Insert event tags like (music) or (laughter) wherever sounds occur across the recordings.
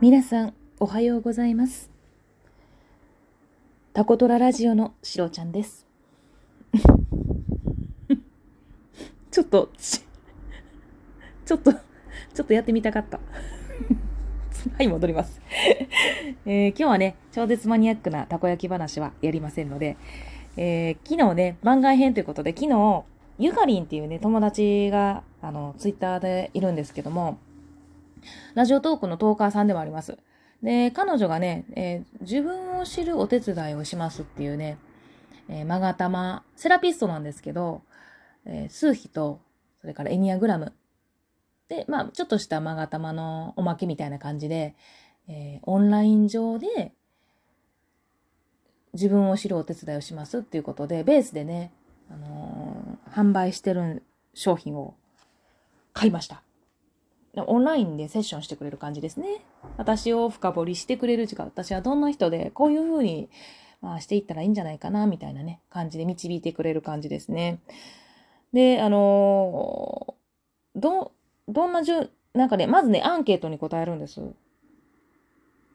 皆さん、おはようございます。タコトララジオのしろちゃんです。(laughs) ちょっと、(laughs) ちょっと、ちょっとやってみたかった。(laughs) はい、戻ります。えー今日はね、超絶マニアックなたこ焼き話はやりませんので、えー昨日ね、番外編ということで、昨日、ゆかりんっていうね、友達が、あの、ツイッターでいるんですけども、ラジオトークのトーカーさんでもあります。で、彼女がね、えー自分を知るお手伝いをしますっていうね、えー、マガタマ、セラピストなんですけど、えー数秘と、それからエニアグラム。で、まあ、ちょっとしたマガタマのおまけみたいな感じで、えーオンライン上で、自分を知るお手伝いをしますっていうことで、ベースでね、あのー販売してる商品を買いました。オンラインでセッションしてくれる感じですね。私を深掘りしてくれる時間、私はどんな人で、こういう風に、まあ、していったらいいんじゃないかな、みたいなね、感じで導いてくれる感じですね。で、あのーど、どんなじゅ、なんかね、まずね、アンケートに答えるんです。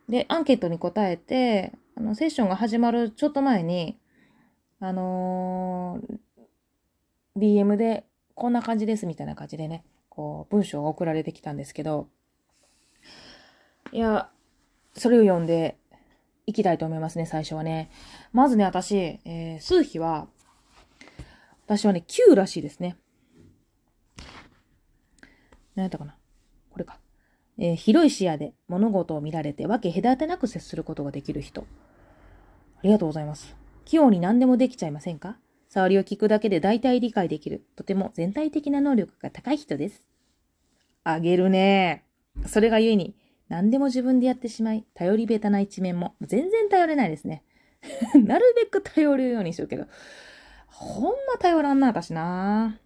で、アンケートに答えて、あの、セッションが始まるちょっと前に、あのー DM で、こんな感じです、みたいな感じでね、こう、文章が送られてきたんですけど、いや、それを読んでいきたいと思いますね、最初はね。まずね、私、えー数比は、私はね、9らしいですね。何やったかな？これか。えー広い視野で物事を見られて分け隔てなく接することができる人。ありがとうございます。器用に何でもできちゃいませんか？触りを聞くだけで大体理解できる。とても全体的な能力が高い人です。あげるね。それがゆえに、何でも自分でやってしまい、頼りべたな一面も全然頼れないですね。(laughs) なるべく頼るようにするけど、ほんま頼らんな、私な。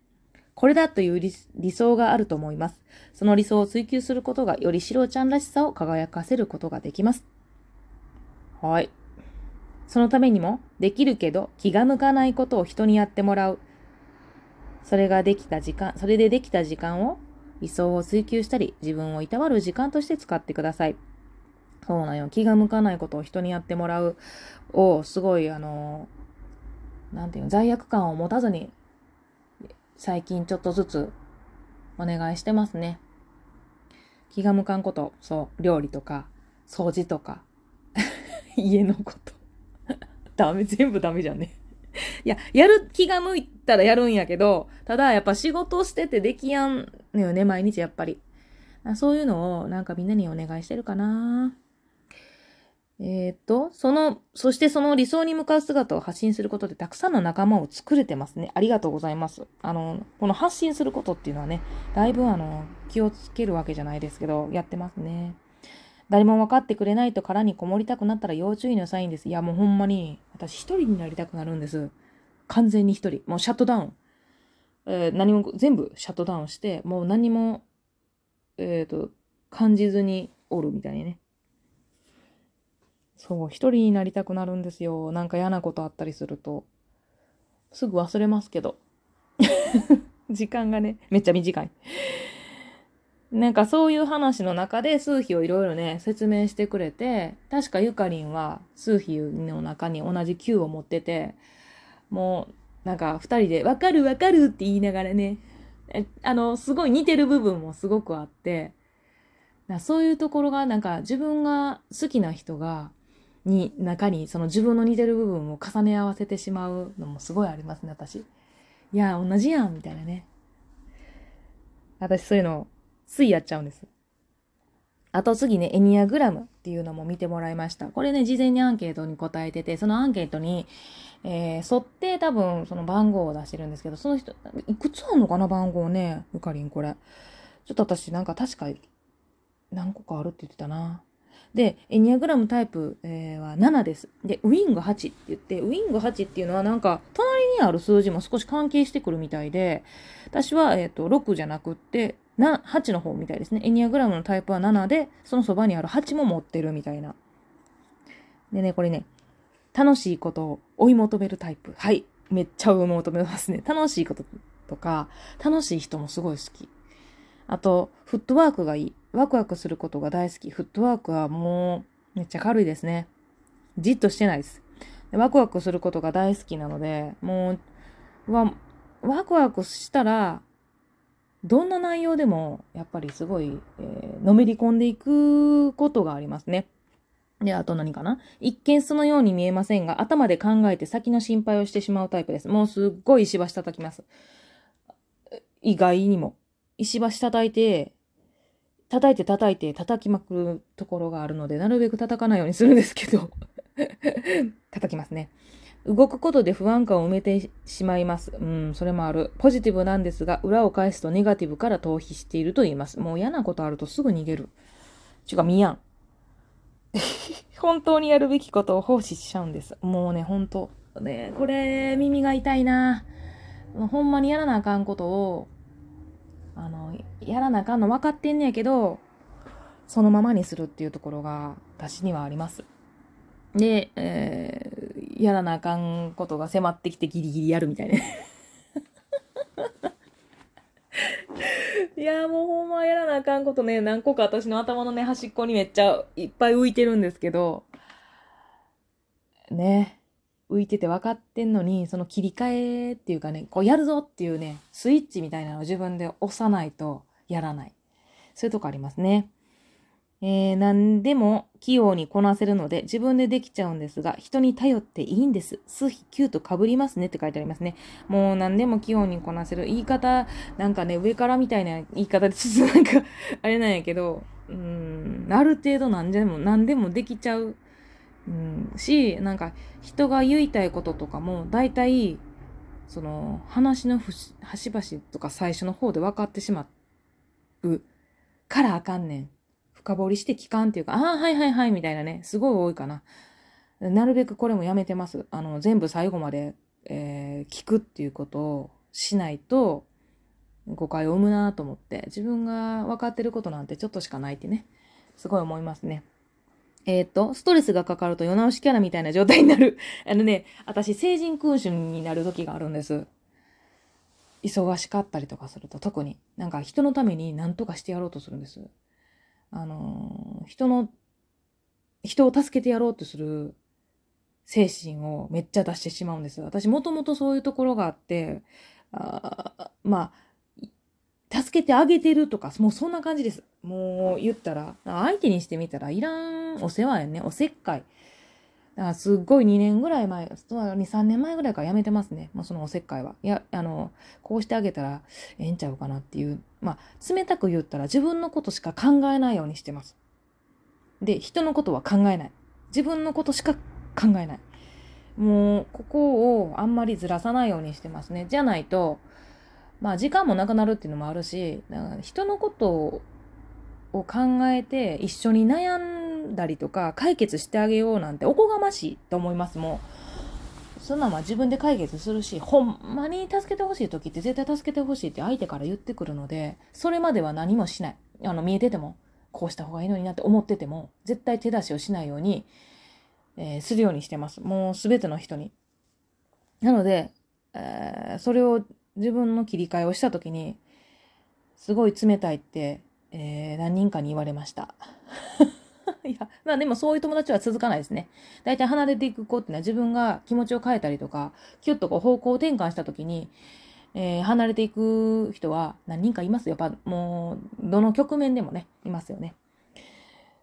これだという理理想があると思います。その理想を追求することがよりシロちゃんらしさを輝かせることができます。はい。そのためにも、できるけど気が向かないことを人にやってもらう。それができた時間、それでできた時間を理想を追求したり、自分をいたわる時間として使ってください。そうなんよ。気が向かないことを人にやってもらうを、すごい、あの、なんていうの、罪悪感を持たずに、最近ちょっとずつお願いしてますね。気が向かんこと、そう、料理とか、掃除とか、(laughs) 家のこと。ダメ、全部ダメじゃんね。(laughs) いや、やる気が向いたらやるんやけど、ただやっぱ仕事しててできやんのよね、毎日やっぱり。そういうのをなんかみんなにお願いしてるかな。えーっと、その、そしてその理想に向かう姿を発信することでたくさんの仲間を作れてますね。ありがとうございます。あの、この発信することっていうのはね、だいぶあの、気をつけるわけじゃないですけど、やってますね。誰も分かってくれないと殻にこもりたくなったら要注意のサインです。いや、もうほんまに、私一人になりたくなるんです。完全に一人。もうシャットダウン。えー何も、全部シャットダウンして、もう何も、えっ、と、感じずにおるみたいにね。そう、一人になりたくなるんですよ。なんか嫌なことあったりすると。すぐ忘れますけど。(laughs) 時間がね、めっちゃ短い。なんかそういう話の中で数比をいろいろね、説明してくれて、確かゆかりんは数比の中に同じ9を持ってて、もうなんか二人でわかるわかるって言いながらね、あの、すごい似てる部分もすごくあって、なそういうところがなんか自分が好きな人が、に、中にその自分の似てる部分を重ね合わせてしまうのもすごいありますね、私。いや、同じやん、みたいなね。私そういうの、ついやっちゃうんです。あと次ね、エニアグラムっていうのも見てもらいました。これね、事前にアンケートに答えてて、そのアンケートに、えー、沿って多分その番号を出してるんですけど、その人、いくつあんのかな、番号ね、ゆかりんこれ。ちょっと私なんか確か何個かあるって言ってたな。で、エニアグラムタイプ、えーは7です。で、ウィング8って言って、ウィング8っていうのはなんか、隣にある数字も少し関係してくるみたいで、私は、えっ、と、6じゃなくって、な、8の方みたいですね。エニアグラムのタイプは7で、そのそばにある8も持ってるみたいな。でね、これね、楽しいことを追い求めるタイプ。はい。めっちゃ追い求めますね。楽しいこととか、楽しい人もすごい好き。あと、フットワークがいい。ワクワクすることが大好き。フットワークはもうめっちゃ軽いですね。じっとしてないです。ワクワクすることが大好きなので、もう、わ、ワクワクしたら、どんな内容でも、やっぱりすごい、えー、のめり込んでいくことがありますね。で、あと何かな？一見そのように見えませんが、頭で考えて先の心配をしてしまうタイプです。もうすっごい石橋叩きます。意外にも。石橋叩いて、叩いて叩いて叩きまくるところがあるので、なるべく叩かないようにするんですけど (laughs) 叩きますね。動くことで不安感を埋めてしまいます。うん、それもある。ポジティブなんですが、裏を返すとネガティブから逃避していると言います。もう嫌なことあるとすぐ逃げる。ちゅうか、見やん。(laughs) 本当にやるべきことを放置しちゃうんです。もうね、本当ね、これ、耳が痛いな。ほんまにやらなあかんことを、あの、やらなあかんの分かってんねやけど、そのままにするっていうところが、私にはあります。で、えー、やらなあかんことが迫ってきてギリギリやるみたいな。いやもうほんまやらなあかんことね、何個か私の頭のね、端っこにめっちゃいっぱい浮いてるんですけど、ね、浮いてて分かってんのに、その切り替えっていうかね、こうやるぞっていうね、スイッチみたいなのを自分で押さないとやらない。そういうとこありますね。えー、何でも器用にこなせるので自分でできちゃうんですが、人に頼っていいんです。数比9と被りますねって書いてありますね。もう何でも器用にこなせる。言い方、なんかね、上からみたいな言い方でちょっとなんかあれなんやけど、うん、ある程度何でも、何でもできちゃう。うん、し、なんか人が言いたいこととかも、大体、その話の端々とか最初の方で分かってしまうからあかんねん。深掘りして聞かんっていうか、ああ、はいはいはい、みたいなね、すごい多いかな。なるべくこれもやめてます。あの、全部最後まで、えー、聞くっていうことをしないと、誤解を生むなと思って、自分が分かってることなんてちょっとしかないってね、すごい思いますね。えっ、ー、と、ストレスがかかると世直しキャラみたいな状態になる。(laughs) あのね、私、成人君主になる時があるんです。忙しかったりとかすると、特に。なんか人のために何とかしてやろうとするんです。あの、人の、人を助けてやろうとする精神をめっちゃ出してしまうんです。私もともとそういうところがあって、あまあ、助けてあげてるとか、もうそんな感じです。もう言ったら、相手にしてみたらいらんお世話やね。おせっかい。だからすっごい2年ぐらい前、2、3年前ぐらいからやめてますね。もうそのおせっかいは。いや、あの、こうしてあげたらええんちゃうかなっていう。まあ、冷たく言ったら自分のことしか考えないようにしてます。で、人のことは考えない。自分のことしか考えない。もう、ここをあんまりずらさないようにしてますね。じゃないと、まあ、時間もなくなるっていうのもあるし、人のことを考えて一緒に悩んだりとか解決してあげようなんておこがましいと思いますもうそんなんは自分で解決するしほんまに助けてほしい時って絶対助けてほしいって相手から言ってくるのでそれまでは何もしない。あの見えててもこうした方がいいのになって思ってても絶対手出しをしないように、えー、するようにしてます。もう全ての人に。なので、えー、それを自分の切り替えをした時にすごい冷たいってえー、何人かに言われました。いや、まあでもそういう友達は続かないですね。大体離れていく子っていうのは自分が気持ちを変えたりとか、キュッとこう方向転換した時に、えー、離れていく人は何人かいますよ。やっぱもう、どの局面でもね、いますよね。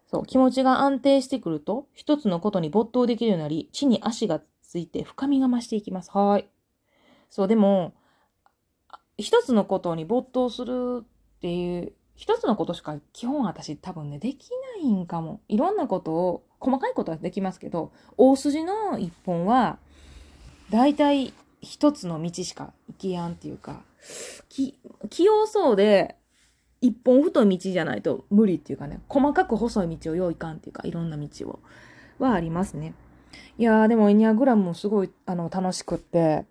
そう、気持ちが安定してくると、一つのことに没頭できるようになり、地に足がついて深みが増していきます。はい。そう、でも、一つのことに没頭するっていう一つのことしか基本私多分ね、できないんかも。いろんなことを、細かいことはできますけど、大筋の一本は、大体一つの道しか行きやんっていうか、器用そうで、一本太い道じゃないと無理っていうかね、細かく細い道を用意かんっていうか、いろんな道を、はありますね。いやー、でもエニアグラムもすごい、あの、楽しくって、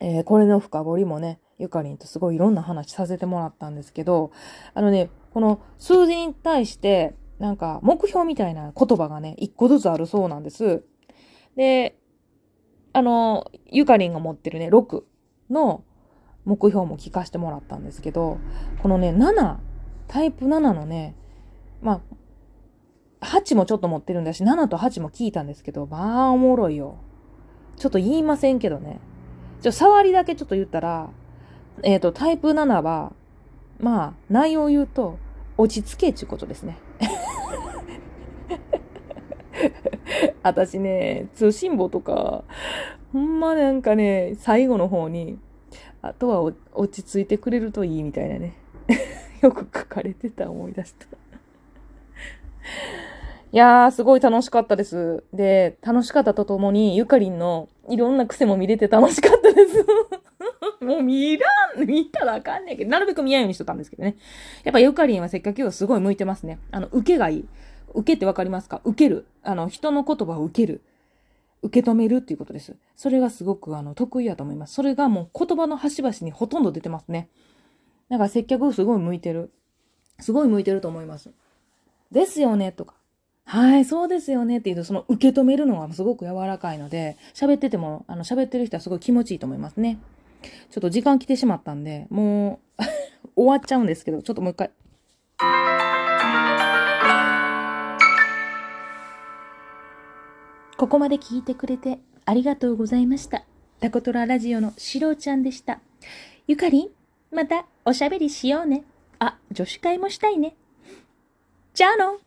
えー、これの深掘りもね、ゆかりんとすごいいろんな話させてもらったんですけど、あのね、この数字に対して、なんか目標みたいな言葉がね、一個ずつあるそうなんです。で、あの、ゆかりんが持ってるね、6の目標も聞かせてもらったんですけど、このね、7タイプ7のね、まあ、8もちょっと持ってるんだし、7と8も聞いたんですけど、まあ、おもろいよ。ちょっと言いませんけどね。ちょ、触りだけちょっと言ったら、えっ、ー、と、タイプ7は、まあ、内容を言うと、落ち着けっていうことですね。(laughs) 私ね、通信簿とか、ほんまなんかね、最後の方に、あとは落ち着いてくれるといいみたいなね。(laughs) よく書かれてた思い出した。いやー、すごい楽しかったです。で、楽しかったとともに、ゆかりんのいろんな癖も見れて楽しかったです。(laughs) もう見らん、見たらあかんねんけど、なるべく見ないようにしとったんですけどね。やっぱゆかりんはせっかくすごい向いてますね。あの、受けがいい。受けってわかりますか？受ける。あの、人の言葉を受ける。受け止めるっていうことです。それがすごくあの得意やと思います。それがもう言葉の端々にほとんど出てますね。だから接客すごい向いてる。すごい向いてると思います。ですよねとか。はい、そうですよねって言うと、その受け止めるのがすごく柔らかいので、喋ってても、あの、喋ってる人はすごい気持ちいいと思いますね。ちょっと時間来てしまったんで、もう (laughs) 終わっちゃうんですけど、ちょっともう一回。ここまで聞いてくれてありがとうございました。タコトララジオのしろうちゃんでした。ゆかりん、またおしゃべりしようね。あ、女子会もしたいね。じゃあの